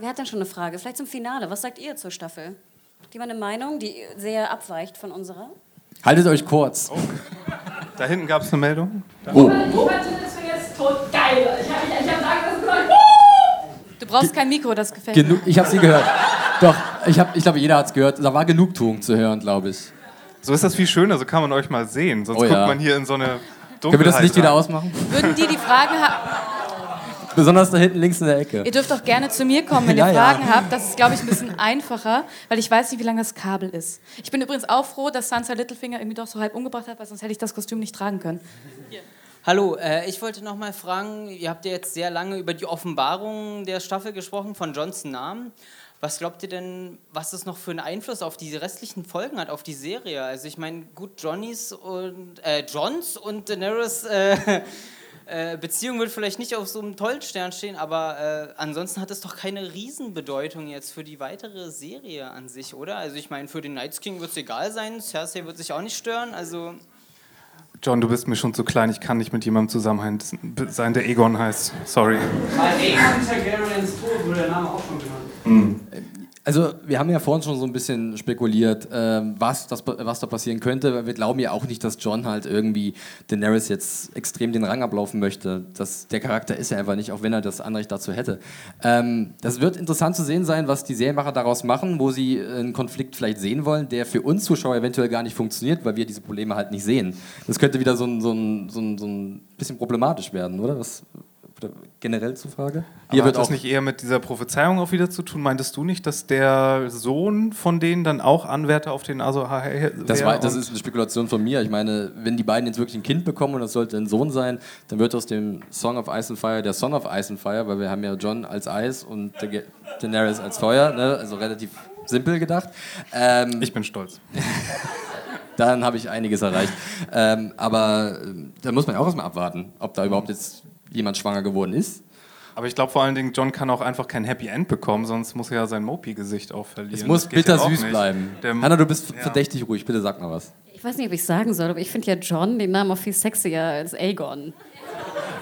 wer hat denn schon eine Frage? Vielleicht zum Finale. Was sagt ihr zur Staffel? Hat jemand eine Meinung, die sehr abweicht von unserer? Haltet euch kurz. Da hinten gab es eine Meldung. Oh. Robert ist mir jetzt tot geil. Ich habe ich hab sagen, das gesagt. Du brauchst kein Mikro, das gefällt mir. Genug, ich habe sie gehört. Doch, ich, hab, ich glaube, jeder hat es gehört. Da war Genugtuung zu hören, glaube ich. So ist das viel schöner, so kann man euch mal sehen. Sonst Oh ja. guckt man hier in so eine Dunkelheit Können wir das Licht wieder ausmachen? Würden die die Fragen haben? Besonders da hinten links in der Ecke. Ihr dürft auch gerne zu mir kommen, wenn Ja, ihr ja. Fragen habt. Das ist, glaube ich, ein bisschen einfacher, weil ich weiß nicht, wie lang das Kabel ist. Ich bin übrigens auch froh, dass Sansa Littlefinger irgendwie doch so halb umgebracht hat, weil sonst hätte ich das Kostüm nicht tragen können. Hallo, äh, ich wollte noch mal fragen, ihr habt ja jetzt sehr lange über die Offenbarung der Staffel gesprochen, von Johns Namen. Was glaubt ihr denn, was es noch für einen Einfluss auf die restlichen Folgen hat, auf die Serie? Also ich meine, gut, Johnnys und, äh, Johns und Daenerys äh, äh, Beziehung wird vielleicht nicht auf so einem tollen Stern stehen, aber äh, ansonsten hat es doch keine Riesenbedeutung jetzt für die weitere Serie an sich, oder? Also ich meine, für den Night King wird es egal sein, Cersei wird sich auch nicht stören, also... John, du bist mir schon zu klein. Ich kann nicht mit jemandem zusammen sein, der Egon heißt. Sorry. Bei Aegon Targaryens Tod wurde der Name auch schon. Also, wir haben ja vorhin schon so ein bisschen spekuliert, ähm, was, das, was da passieren könnte. Wir glauben ja auch nicht, dass John halt irgendwie Daenerys jetzt extrem den Rang ablaufen möchte. Das, der Charakter ist er einfach nicht, auch wenn er das Anrecht dazu hätte. Ähm, das wird interessant zu sehen sein, was die Serienmacher daraus machen, wo sie einen Konflikt vielleicht sehen wollen, der für uns Zuschauer eventuell gar nicht funktioniert, weil wir diese Probleme halt nicht sehen. Das könnte wieder so ein, so ein, so ein, so ein bisschen problematisch werden, oder? Was, oder generell zur Frage? Aber hat das nicht eher mit dieser Prophezeiung auch wieder zu tun? Meintest du nicht, dass der Sohn von denen dann auch Anwärter auf den wäre? Das, war, das ist eine Spekulation von mir. Ich meine, wenn die beiden jetzt wirklich ein Kind bekommen und das sollte ein Sohn sein, dann wird aus dem Song of Ice and Fire der Son of Ice and Fire, weil wir haben ja John als Eis und Da- Daenerys als Feuer, ne? also relativ simpel gedacht. Ähm, ich bin stolz. dann habe ich einiges erreicht. Ähm, aber ähm, da muss man ja auch erstmal abwarten, ob da überhaupt jetzt jemand schwanger geworden ist. Aber ich glaube vor allen Dingen, John kann auch einfach kein Happy End bekommen, sonst muss er ja sein Mopi-Gesicht auch verlieren. Es muss ja bittersüß nicht. bleiben. Der- Hanna, du bist Ja. verdächtig ruhig, bitte sag mal was. Ich weiß nicht, ob ich sagen soll, aber ich finde ja John den Namen auch viel sexier als Aegon.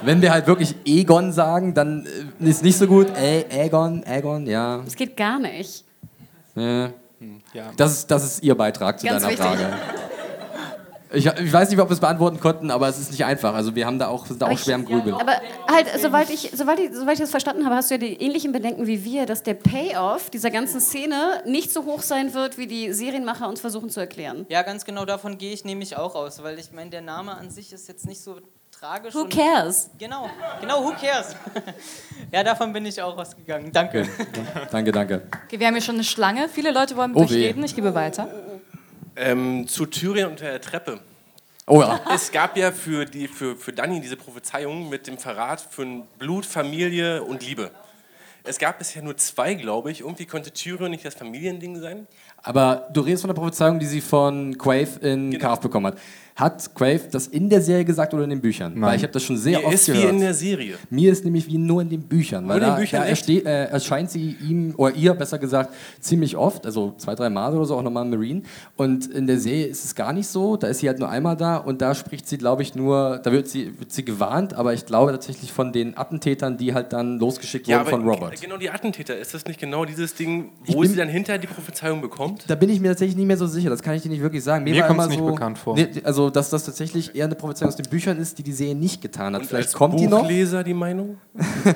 Wenn wir halt wirklich Egon sagen, dann äh, ist nicht so gut. Ä Aegon, Aegon, ja. Das geht gar nicht. Äh, Ja. das, ist, das ist Ihr Beitrag zu Ganz deiner wichtig. Frage. Ich, ich weiß nicht, ob wir es beantworten konnten, aber es ist nicht einfach. Also wir haben da auch, sind da Aber auch schwer im Grübeln. Aber halt, soweit ich, soweit, ich, soweit ich das verstanden habe, hast du ja die ähnlichen Bedenken wie wir, dass der Payoff dieser ganzen Szene nicht so hoch sein wird, wie die Serienmacher uns versuchen zu erklären. Ja, ganz genau davon gehe ich nämlich auch aus, weil ich meine, der Name an sich ist jetzt nicht so tragisch. Who cares? Genau, genau, who cares? ja, davon bin ich auch ausgegangen. Danke. Danke, danke. Okay, wir haben hier schon eine Schlange. Viele Leute wollen mit Oh euch reden. Ich gebe weiter. Ähm, zu Tyrion unter der Treppe. Oh ja. Es gab ja für, die, für, für Dani diese Prophezeiung mit dem Verrat von Blut, Familie und Liebe. Es gab bisher nur zwei, glaube ich. Irgendwie konnte Tyrion nicht das Familiending sein. Aber du redest von der Prophezeiung, die sie von Quaive in Genau. Carve bekommen hat. Hat Quaive das in der Serie gesagt oder in den Büchern? Weil ich habe das schon sehr Mir oft ist gehört. wie in der Serie. Mir ist nämlich wie nur in den Büchern. Weil in den da, Büchern, da erste- äh, erscheint sie ihm, oder ihr besser gesagt, ziemlich oft, also zwei, drei Mal oder so, auch nochmal Marine. Und in der Serie ist es gar nicht so. Da ist sie halt nur einmal da und da spricht sie, glaube ich, nur, da wird sie, wird sie gewarnt, aber ich glaube tatsächlich von den Attentätern, die halt dann losgeschickt Ja, wurden von Robert. genau die Attentäter. Ist das nicht genau dieses Ding, wo bin- sie dann hinterher die Prophezeiung bekommt? Da bin ich mir tatsächlich nicht mehr so sicher. Das kann ich dir nicht wirklich sagen. Mir war kommt's immer nicht so, bekannt vor. Nee, also, dass das tatsächlich eher eine Prophezeiung aus den Büchern ist, die die Serie nicht getan hat. Und Vielleicht als kommt die noch. Buchleser die Meinung?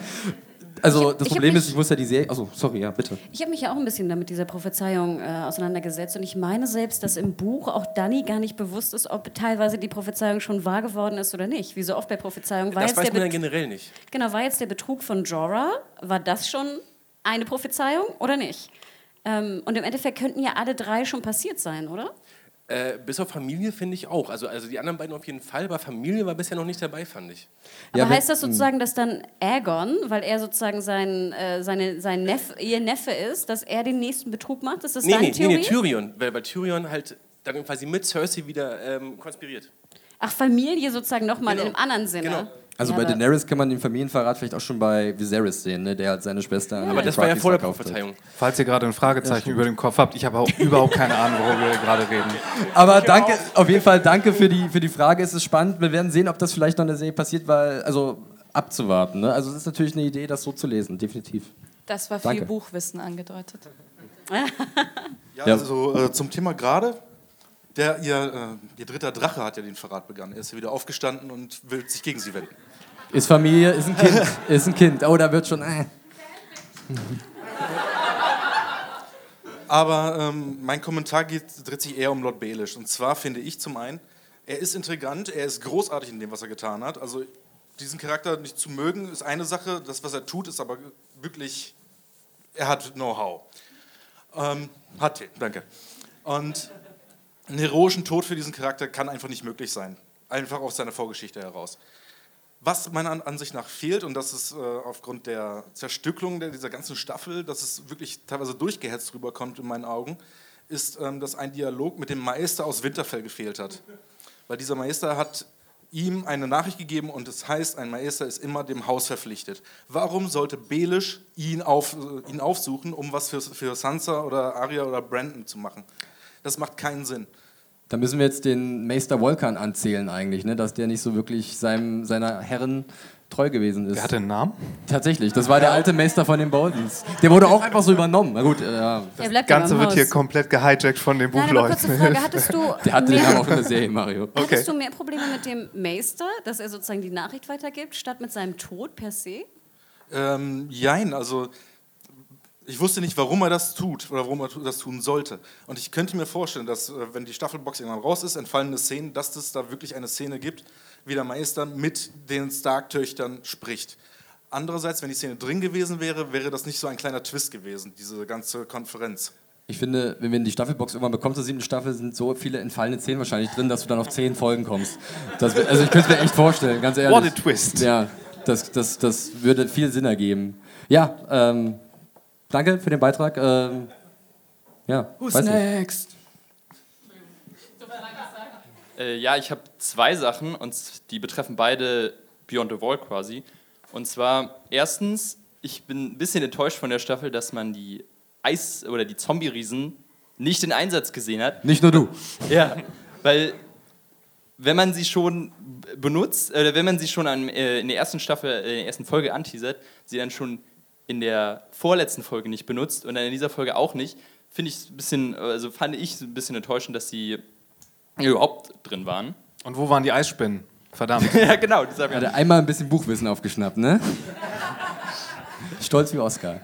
Also, Ich- das ich Problem mich- ist, ich muss ja die Serie. Achso, sorry, ja, bitte. Ich habe mich ja auch ein bisschen damit dieser Prophezeiung äh, auseinandergesetzt und ich meine selbst, dass im Buch auch Danny gar nicht bewusst ist, ob teilweise die Prophezeiung schon wahr geworden ist oder nicht. Wie so oft bei Prophezeiungen war Das jetzt weiß der man ja generell nicht. Genau, war jetzt der Betrug von Jorah, war das schon eine Prophezeiung oder nicht? Ähm, und im Endeffekt könnten ja alle drei schon passiert sein, oder? Äh, bis auf Familie finde ich auch. Also, also die anderen beiden auf jeden Fall, aber Familie war bisher noch nicht dabei, fand ich. Aber Ja, wenn- heißt das sozusagen, dass dann Aegon, weil er sozusagen sein, äh, seine, sein Neff, ihr Neffe ist, dass er den nächsten Betrug macht? Ist das Nee, deine nee, nee, Theorie? nee, Tyrion. Weil, weil Tyrion halt dann quasi mit Cersei wieder ähm, konspiriert. Ach, Familie sozusagen nochmal Genau. in einem anderen Sinne. Genau. Also Ja, bei Daenerys kann man den Familienverrat vielleicht auch schon bei Viserys sehen, ne? der halt seine Schwester. an Aber das war ja vor der. Prophezeiung. Falls ihr gerade ein Fragezeichen über dem Kopf habt, ich habe auch überhaupt keine Ahnung, worüber wir gerade reden. Aber danke, auf jeden Fall danke für die, für die Frage. Es ist spannend. Wir werden sehen, ob das vielleicht noch in der Serie passiert, weil, also abzuwarten. Ne? Also es ist natürlich eine Idee, das so zu lesen, definitiv. Das war Danke. viel Buchwissen angedeutet. Ja, Ja. also äh, zum Thema gerade. Der, ihr, äh, ihr dritter Drache hat ja den Verrat begangen. Er ist ja wieder aufgestanden und will sich gegen sie wenden. Ist Familie, ist ein Kind, ist ein Kind. Oh, da wird schon. Äh. Aber ähm, mein Kommentar geht, dreht sich eher um Lord Baelish. Und zwar finde ich zum einen, er ist intrigant, er ist großartig in dem, was er getan hat. Also diesen Charakter nicht zu mögen, ist eine Sache. Das, was er tut, ist aber wirklich, er hat Know-how. Ähm, hatte, danke. Und einen heroischen Tod für diesen Charakter kann einfach nicht möglich sein. Einfach aus seiner Vorgeschichte heraus. Was meiner An- Ansicht nach fehlt, und das ist äh, aufgrund der Zerstückelung dieser ganzen Staffel, dass es wirklich teilweise durchgehetzt rüberkommt in meinen Augen, ist, ähm, dass ein Dialog mit dem Meister aus Winterfell gefehlt hat. Weil dieser Meister hat ihm eine Nachricht gegeben und es heißt, ein Meister ist immer dem Haus verpflichtet. Warum sollte Belisch ihn, auf, äh, ihn aufsuchen, um was für, für Sansa oder Arya oder Brandon zu machen? Das macht keinen Sinn. Da müssen wir jetzt den Meister Volkan anzählen eigentlich, ne? dass der nicht so wirklich seinem, seiner Herren treu gewesen ist. Der hatte einen Namen? Tatsächlich, das war der alte Meister von den Boldens. Der wurde auch einfach so übernommen. Na gut, äh, ja. Das Ganze wird Haus. hier komplett gehijackt von den Nein, Buchleuten. Frage. Hattest du, der hatte den mehr, Namen auch in der Serie, Mario. Okay. hattest du mehr Probleme mit dem Meister, dass er sozusagen die Nachricht weitergibt, statt mit seinem Tod per se? Ähm, jein, also ich wusste nicht, warum er das tut oder warum er das tun sollte. Und ich könnte mir vorstellen, dass, äh, wenn die Staffelbox irgendwann raus ist, entfallene Szenen, dass es da wirklich eine Szene gibt, wie der Meister mit den Stark-Töchtern spricht. Andererseits, wenn die Szene drin gewesen wäre, wäre das nicht so ein kleiner Twist gewesen, diese ganze Konferenz. Ich finde, wenn wir in die Staffelbox irgendwann bekommen, zur siebten Staffel, sind so viele entfallene Szenen wahrscheinlich drin, dass du dann auf zehn Folgen kommst. Das, also ich könnte es mir echt vorstellen, ganz ehrlich. What a twist. Ja, das, das, das würde viel Sinn ergeben. Ja, ähm, danke für den Beitrag. Ähm, ja, Who's nicht. next? Äh, ja, ich habe zwei Sachen und die betreffen beide Beyond the Wall quasi. Und zwar erstens, ich bin ein bisschen enttäuscht von der Staffel, dass man die Eis- oder die Zombie-Riesen nicht in Einsatz gesehen hat. Nicht nur du. Ja, weil wenn man sie schon benutzt, oder wenn man sie schon an, äh, in der ersten Staffel, äh, in der ersten Folge anteasert, sie dann schon in der vorletzten Folge nicht benutzt und dann in dieser Folge auch nicht, finde ich ein bisschen, also fand ich ein bisschen enttäuschend, dass sie überhaupt drin waren. Und wo waren die Eisspinnen? Verdammt. ja, genau. Das Hat er einmal ein bisschen Buchwissen aufgeschnappt, ne? Stolz wie Oscar.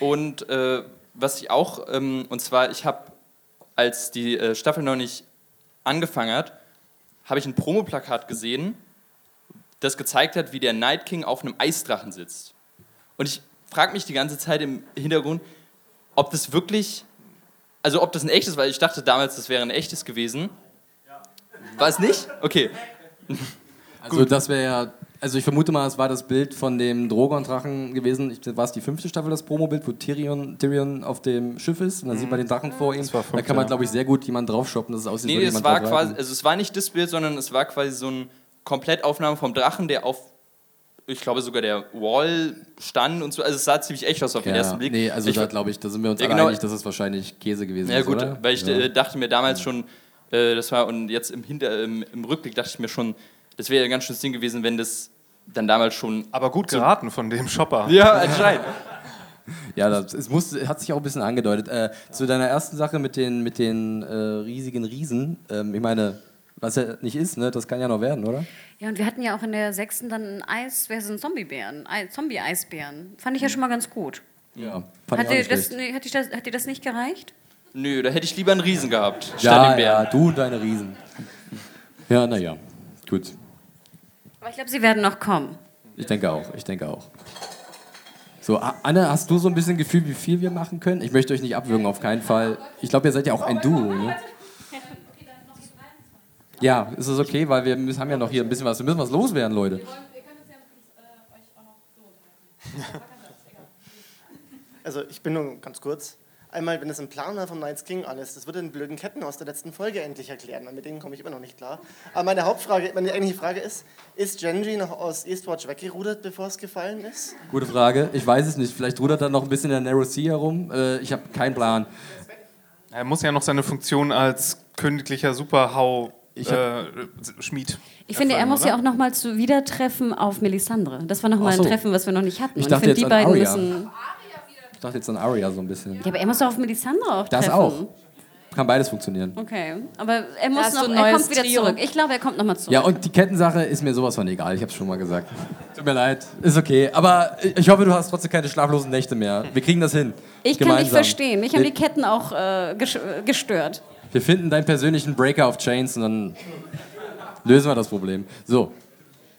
Und äh, was ich auch, ähm, und zwar, ich habe, als die äh, Staffel noch nicht angefangen hat, habe ich ein Promoplakat gesehen, das gezeigt hat, wie der Night King auf einem Eisdrachen sitzt. Und ich frage mich die ganze Zeit im Hintergrund, ob das wirklich, also ob das ein echtes, weil ich dachte damals, das wäre ein echtes gewesen. War es nicht? Okay. Also das wäre ja, also ich vermute mal, es war das Bild von dem Drogon-Drachen gewesen. Ich, war es die fünfte Staffel, das Promobild, wo Tyrion, Tyrion auf dem Schiff ist und dann sieht man den Drachen vor ihm. Mhm. war da kann man, ja. glaube ich, sehr gut jemanden draufshoppen, dass es aussieht, Nee, würde es war quasi, also es war nicht das Bild, sondern es war quasi so eine Komplettaufnahme vom Drachen, der auf, ich glaube sogar der Wall stand und so. Also es sah ziemlich echt aus auf den ja, ersten Blick. Nee, also ich, da glaube ich, da sind wir uns Ja, alle genau. einig, dass es wahrscheinlich Käse gewesen ja ist, gut, oder? weil ich ja. äh, dachte mir damals schon, äh, das war und jetzt im, Hinter, im, im Rückblick dachte ich mir schon, das wäre ja ein ganz schönes Ding gewesen, wenn das dann damals schon. Aber gut geraten von dem Shopper. Ja, anscheinend. Ja, das, es muss, hat sich auch ein bisschen angedeutet. Äh, zu deiner ersten Sache mit den, mit den äh, riesigen Riesen. Ähm, ich meine, was ja nicht ist, ne, das kann ja noch werden, oder? Ja, und wir hatten ja auch in der sechsten dann ein Eis, wer sind Zombiebären? Ei- Zombie-Eisbären. Fand ich ja schon mal ganz gut. Ja. Fand Hat ich auch das, nee, hat, dir das, hat dir das nicht gereicht? Nö, da hätte ich lieber einen Riesen gehabt, statt Ja, ja, du und deine Riesen. Ja, naja, gut. Aber ich glaube, sie werden noch kommen. Ich denke auch, ich denke auch. So, Anne, hast du so ein bisschen Gefühl, wie viel wir machen können? Ich möchte euch nicht abwürgen, auf keinen Fall. Ich glaube, ihr seid ja auch ein Duo, ne? Ja, ist das okay, weil wir müssen, haben ja noch hier ein bisschen was. Wir müssen was loswerden, Leute. Also ich bin nur ganz kurz. Einmal, wenn es ein Plan war vom Night's King alles, das würde den blöden Ketten aus der letzten Folge endlich erklären. Mit denen komme ich immer noch nicht klar. Aber meine Hauptfrage, meine eigentliche Frage ist, ist Genji noch aus Eastwatch weggerudert, bevor es gefallen ist? Gute Frage. Ich weiß es nicht. Vielleicht rudert er noch ein bisschen in der Narrow Sea herum. Äh, ich habe keinen Plan. Er muss ja noch seine Funktion als königlicher Superhau Ich hab- äh, Schmied. Ich finde, er muss oder? ja auch nochmal zu wieder treffen auf Melisandre. Das war nochmal so. ein Treffen, was wir noch nicht hatten. Ich dachte finde, jetzt die an beiden müssen. Ich dachte jetzt an Arya so ein bisschen. Ja, aber er muss doch auf Melisandre auch Das treffen. auch. Kann beides funktionieren. Okay, aber er muss hast noch, ein er kommt wieder Trio. zurück. Ich glaube, er kommt nochmal zurück. Ja, und die Kettensache ist mir sowas von egal. Ich habe es schon mal gesagt. Tut mir leid. Ist okay. Aber ich hoffe, du hast trotzdem keine schlaflosen Nächte mehr. Wir kriegen das hin. ich kann dich Gemeinsam. verstehen. Mich haben die Ketten auch äh, äh, gestört. Wir finden deinen persönlichen Breaker auf Chains und dann lösen wir das Problem. So,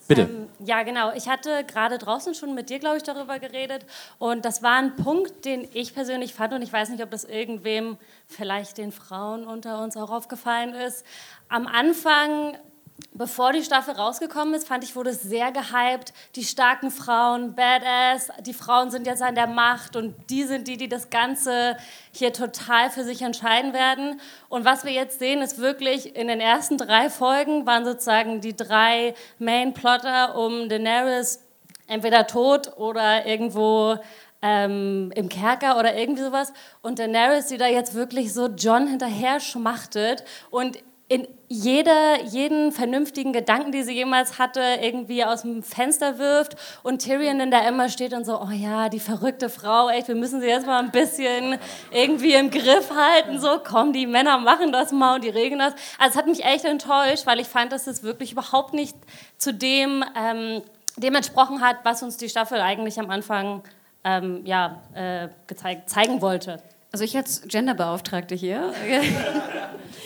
bitte. Ja, genau. Ich hatte gerade draußen schon mit dir, glaube ich, darüber geredet. Und das war ein Punkt, den ich persönlich fand. Und ich weiß nicht, ob das irgendwem, vielleicht den Frauen unter uns auch aufgefallen ist. Am Anfang, bevor die Staffel rausgekommen ist, fand ich, wurde es sehr gehypt. Die starken Frauen, Badass, die Frauen sind jetzt an der Macht und die sind die, die das Ganze hier total für sich entscheiden werden. Und was wir jetzt sehen, ist wirklich, in den ersten drei Folgen waren sozusagen die drei Main-Plotter um Daenerys entweder tot oder irgendwo ähm, im Kerker oder irgendwie sowas. Und Daenerys, die da jetzt wirklich so John hinterher schmachtet und in jeder, jeden vernünftigen Gedanken, die sie jemals hatte, irgendwie aus dem Fenster wirft und Tyrion dann da immer steht und so, oh ja, die verrückte Frau, echt, wir müssen sie jetzt mal ein bisschen irgendwie im Griff halten, so, komm, die Männer machen das mal und die regeln das. Also es hat mich echt enttäuscht, weil ich fand, dass es wirklich überhaupt nicht zu dem, ähm, dem entsprochen hat, was uns die Staffel eigentlich am Anfang ähm, ja, äh, gezeigt, zeigen wollte. Also ich als Genderbeauftragte hier.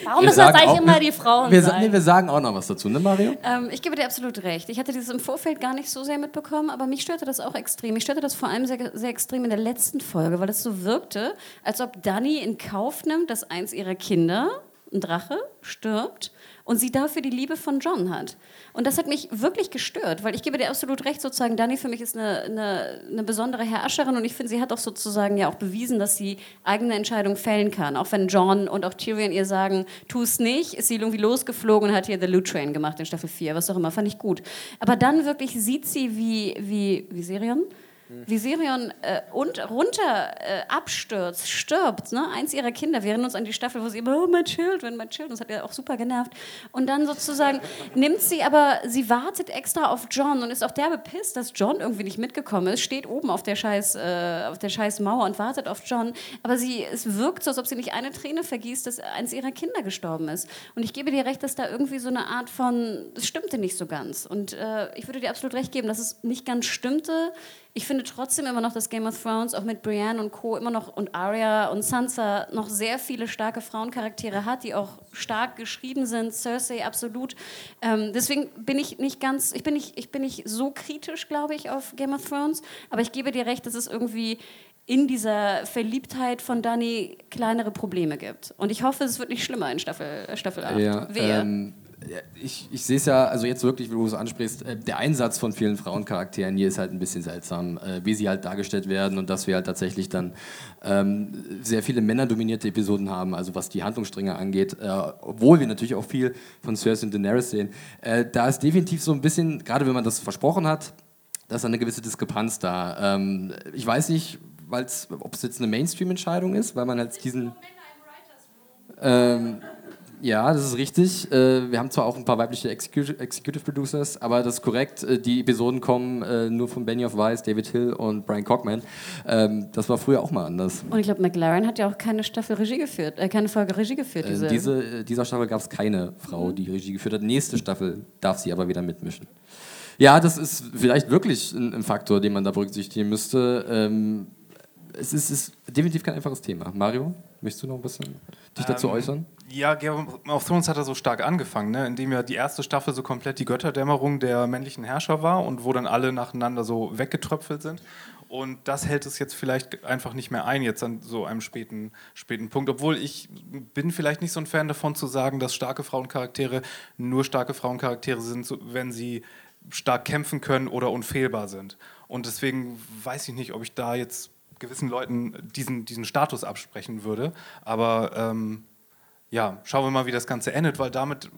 Warum Wir müssen das sagen eigentlich auch- immer die Frauen Wir, sein? nee, wir sagen auch noch was dazu, ne Mario? Ähm, ich gebe dir absolut recht. Ich hatte dieses im Vorfeld gar nicht so sehr mitbekommen, aber mich störte das auch extrem. Mich störte das vor allem sehr, sehr extrem in der letzten Folge, weil es so wirkte, als ob Dani in Kauf nimmt, dass eins ihrer Kinder, ein Drache, stirbt und sie dafür die Liebe von John hat. Und das hat mich wirklich gestört, weil ich gebe dir absolut recht, sozusagen, Dani für mich ist eine, eine, eine besondere Herrscherin und ich finde, sie hat auch sozusagen ja auch bewiesen, dass sie eigene Entscheidungen fällen kann. Auch wenn John und auch Tyrion ihr sagen, tu es nicht, ist sie irgendwie losgeflogen und hat hier The Loot Train gemacht in Staffel 4, was auch immer, fand ich gut. Aber dann wirklich sieht sie, wie, wie, wie Sirion? Wie Sirion äh, und runter äh, abstürzt, stirbt, ne? eins ihrer Kinder. Wir erinnern uns an die Staffel, wo sie immer, oh, my children, my children, das hat ja auch super genervt. Und dann sozusagen nimmt sie aber, sie wartet extra auf John und ist auch derbe pisst, dass John irgendwie nicht mitgekommen ist, steht oben auf der scheiß, äh, auf der scheiß Mauer und wartet auf John. Aber sie, es wirkt so, als ob sie nicht eine Träne vergießt, dass eins ihrer Kinder gestorben ist. Und ich gebe dir recht, dass da irgendwie so eine Art von, es stimmte nicht so ganz. Und äh, ich würde dir absolut recht geben, dass es nicht ganz stimmte. Ich finde trotzdem immer noch, dass Game of Thrones auch mit Brienne und Co. immer noch und Arya und Sansa noch sehr viele starke Frauencharaktere hat, die auch stark geschrieben sind. Cersei absolut. Ähm, deswegen bin ich nicht ganz, ich bin nicht, ich bin nicht so kritisch, glaube ich, auf Game of Thrones. Aber ich gebe dir recht, dass es irgendwie in dieser Verliebtheit von Dani kleinere Probleme gibt. Und ich hoffe, es wird nicht schlimmer in Staffel, Staffel 8. Ja, ähm, ich, ich sehe es ja, also jetzt wirklich, wie du es ansprichst, äh, der Einsatz von vielen Frauencharakteren hier ist halt ein bisschen seltsam, äh, wie sie halt dargestellt werden und dass wir halt tatsächlich dann ähm, sehr viele männerdominierte Episoden haben, also was die Handlungsstränge angeht, äh, obwohl wir natürlich auch viel von Cersei und Daenerys sehen. Äh, da ist definitiv so ein bisschen, gerade wenn man das versprochen hat, da ist eine gewisse Diskrepanz da. Ähm, ich weiß nicht, ob es jetzt eine Mainstream-Entscheidung ist, weil man halt diesen... Ähm, ja, das ist richtig. Äh, wir haben zwar auch ein paar weibliche Executive, Producers, aber das ist korrekt. Äh, die Episoden kommen äh, nur von Benioff Weiss, David Hill und Brian Cockman. Ähm, das war früher auch mal anders. Und ich glaube, McLaren hat ja auch keine Staffel Regie geführt, äh, keine Folge Regie geführt. Diese. diese, dieser Staffel gab es keine Frau, die Regie geführt hat. Nächste Staffel darf sie aber wieder mitmischen. Ja, das ist vielleicht wirklich ein, ein Faktor, den man da berücksichtigen müsste. Ähm, es ist, ist definitiv kein einfaches Thema. Mario, möchtest du noch ein bisschen dich dazu Ähm, äußern? Ja, Game of Thrones hat er so stark angefangen, ne? indem ja die erste Staffel so komplett die Götterdämmerung der männlichen Herrscher war und wo dann alle nacheinander so weggetröpfelt sind. Und das hält es jetzt vielleicht einfach nicht mehr ein, jetzt an so einem späten, späten Punkt. Obwohl ich bin vielleicht nicht so ein Fan davon zu sagen, dass starke Frauencharaktere nur starke Frauencharaktere sind, wenn sie stark kämpfen können oder unfehlbar sind. Und deswegen weiß ich nicht, ob ich da jetzt gewissen Leuten diesen, diesen Status absprechen würde. Aber ähm, ja, schauen wir mal, wie das Ganze endet, weil damit,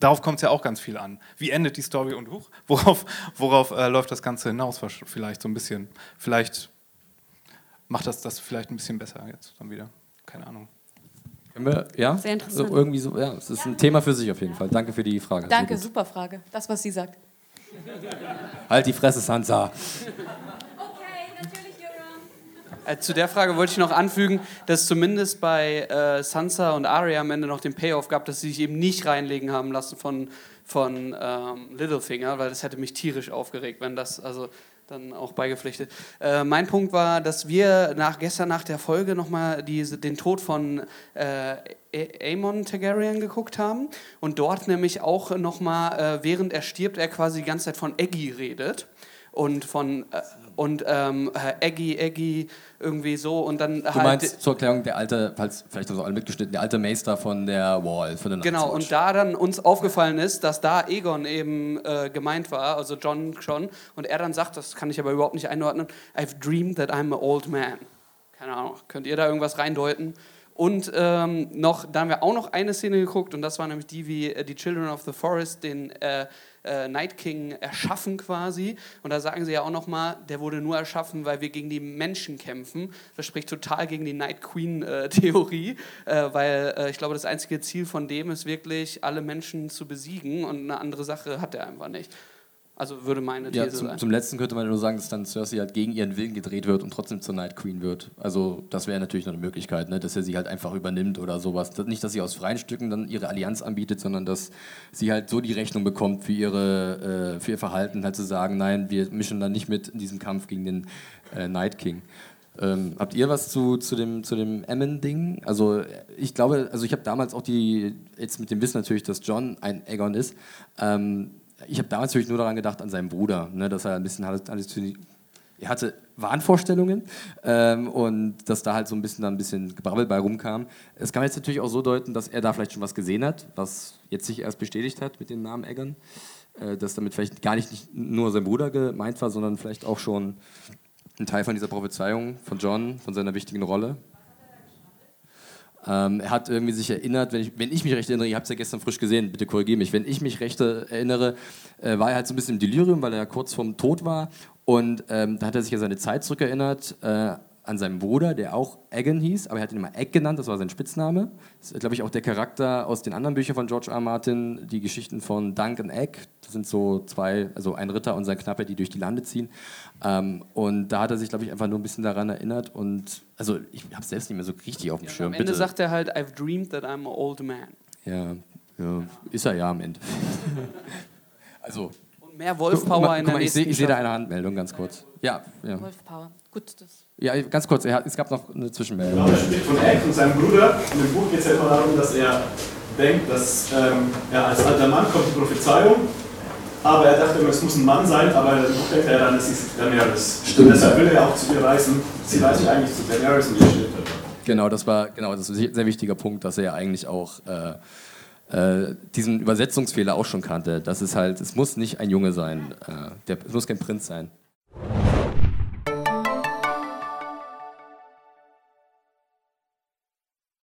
darauf kommt es ja auch ganz viel an. Wie endet die Story und huch, worauf, worauf äh, läuft das Ganze hinaus? Vielleicht so ein bisschen. Vielleicht macht das das vielleicht ein bisschen besser jetzt dann wieder. Keine Ahnung. Können wir, ja? Sehr interessant. So, irgendwie so, ja, es ist ein Thema für sich auf jeden Fall. Danke für die Frage. Danke, super Frage. Das, was sie sagt. Halt die Fresse, Sansa. Äh, Zu der Frage wollte ich noch anfügen, dass es zumindest bei äh, Sansa und Arya am Ende noch den Payoff gab, dass sie sich eben nicht reinlegen haben lassen von, von ähm, Littlefinger, weil das hätte mich tierisch aufgeregt, wenn das also dann auch beigepflichtet. Äh, mein Punkt war, dass wir nach, gestern nach der Folge nochmal den Tod von äh, Aemon Targaryen geguckt haben und dort nämlich auch nochmal, äh, während er stirbt, er quasi die ganze Zeit von Eggy redet und von äh, und ähm, äh, Eggy, Eggy, irgendwie so und dann Du halt. meinst zur Erklärung der alte, falls vielleicht haben sie alle mitgeschnitten, der alte Meister von der Wall, von der Genau, und da dann uns aufgefallen ist, dass da Egon eben äh, gemeint war, also John schon, und er dann sagt, das kann ich aber überhaupt nicht einordnen, I've dreamed that I'm an old man. Keine Ahnung, könnt ihr da irgendwas reindeuten? Und ähm, noch, da haben wir auch noch eine Szene geguckt, und das war nämlich die, wie äh, die Children of the Forest den äh, äh, Night King erschaffen quasi. Und da sagen sie ja auch nochmal, der wurde nur erschaffen, weil wir gegen die Menschen kämpfen. Das spricht total gegen die Night Queen-Theorie, äh, weil äh, ich glaube, das einzige Ziel von dem ist wirklich, alle Menschen zu besiegen und eine andere Sache hat er einfach nicht. Also würde meine These Ja, zum, sein. zum letzten könnte man nur sagen, dass dann Cersei halt gegen ihren Willen gedreht wird und trotzdem zur Night Queen wird. Also das wäre natürlich noch eine Möglichkeit, ne? dass er sie halt einfach übernimmt oder sowas. Nicht, dass sie aus freien Stücken dann ihre Allianz anbietet, sondern dass sie halt so die Rechnung bekommt für, ihre, äh, für ihr Verhalten, halt zu sagen, nein, wir mischen dann nicht mit in diesem Kampf gegen den äh, Night King. Ähm, habt ihr was zu, zu dem, zu dem Emmon-Ding? Also ich glaube, also ich habe damals auch die, jetzt mit dem Wissen natürlich, dass John ein Aegon ist, ähm, ich habe damals natürlich nur daran gedacht, an seinen Bruder, ne, dass er ein bisschen halluzini- er hatte Wahnvorstellungen ähm, und dass da halt so ein bisschen dann ein bisschen Gebrabbel bei rumkam. Es kann man jetzt natürlich auch so deuten, dass er da vielleicht schon was gesehen hat, was jetzt sich erst bestätigt hat mit dem Namen Eggern, äh, dass damit vielleicht gar nicht, nicht nur sein Bruder gemeint war, sondern vielleicht auch schon ein Teil von dieser Prophezeiung von John, von seiner wichtigen Rolle. Ähm, er hat irgendwie sich erinnert, wenn ich, wenn ich mich recht erinnere, ihr habt es ja gestern frisch gesehen, bitte korrigiere mich, wenn ich mich recht erinnere, äh, war er halt so ein bisschen im Delirium, weil er kurz vorm Tod war. Und ähm, da hat er sich an seine Zeit zurückerinnert, äh, an seinen Bruder, der auch Egan hieß, aber er hat ihn immer Egg genannt, das war sein Spitzname. Das ist, glaube ich, auch der Charakter aus den anderen Büchern von George R. R. Martin, die Geschichten von Dunk und Egg. Das sind so zwei, also ein Ritter und sein Knappe, die durch die Lande ziehen. Ähm, und da hat er sich, glaube ich, einfach nur ein bisschen daran erinnert. Und also ich habe es selbst nicht mehr so richtig auf dem Schirm. Am Ende Bitte. sagt er halt, I've dreamed that I'm an old man. Ja, ja, ist er ja am Ende. also. Mehr Wolf-Power in der mal, Ich sehe nächsten ich seh da eine Handmeldung, ganz kurz. Ja, ja. Wolf-Power. Gut, das. Ja, ganz kurz, er es gab noch eine Zwischenmeldung. Genau, er spricht von Egg und seinem Bruder. In dem Buch geht es ja immer darum, dass er denkt, dass ähm, er als alter Mann kommt die Prophezeiung, aber er dachte immer, es muss ein Mann sein, aber Buch denkt er dann, es ist Daenerys. Stimmt. Und deshalb will er auch zu ihr reisen. Sie reisen eigentlich zu Daenerys und ihr dann. Genau, das war genau, das ist ein sehr wichtiger Punkt, dass er ja eigentlich auch äh, äh, diesen Übersetzungsfehler auch schon kannte. Das ist halt, es muss nicht ein Junge sein, äh, der, es muss kein Prinz sein.